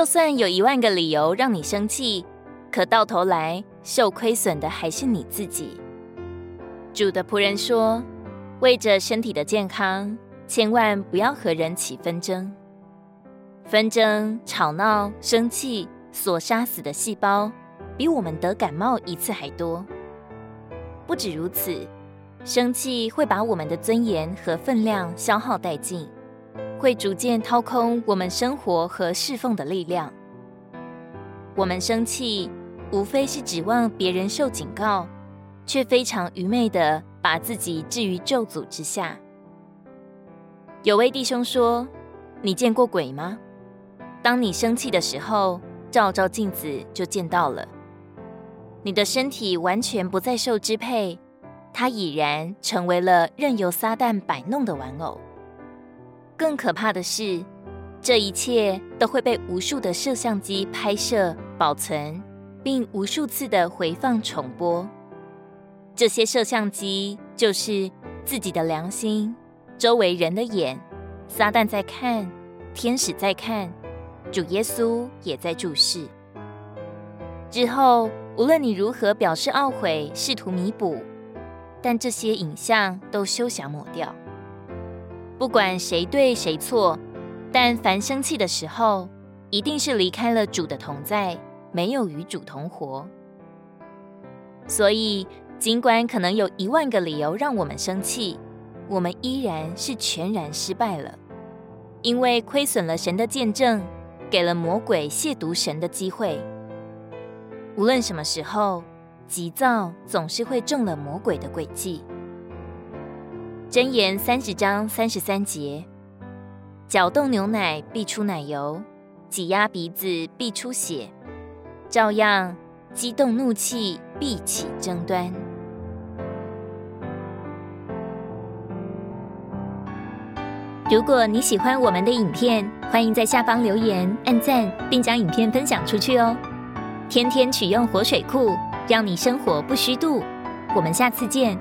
就算有一万个理由让你生气，可到头来受亏损的还是你自己。主的仆人说：“为着身体的健康，千万不要和人起纷争。纷争、吵闹、生气所杀死的细胞，比我们得感冒一次还多。不止如此，生气会把我们的尊严和分量消耗殆尽，会逐渐掏空我们生活和侍奉的力量。我们生气，无非是指望别人受警告。”却非常愚昧地把自己置于咒诅之下。有位弟兄说：“你见过鬼吗？当你生气的时候，照照镜子就见到了。你的身体完全不再受支配，它已然成为了任由撒旦摆弄的玩偶。更可怕的是，这一切都会被无数的摄像机拍摄、保存，并无数次的回放重播。”这些摄像机就是自己的良心，周围人的眼，撒旦在看，天使在看，主耶稣也在注视。之后，无论你如何表示懊悔，试图弥补，但这些影像都休想抹掉。不管谁对谁错，但凡生气的时候，一定是离开了主的同在，没有与主同活。所以。尽管可能有一万个理由让我们生气，我们依然是全然失败了，因为亏损了神的见证，给了魔鬼亵渎神的机会。无论什么时候，急躁总是会中了魔鬼的诡计。箴言三十章三十三节：搅动牛奶必出奶油，挤压鼻子必出血，照样激动怒气必起争端。如果你喜欢我们的影片，欢迎在下方留言、按赞，并将影片分享出去哦。天天取用活水库，让你生活不虚度。我们下次见。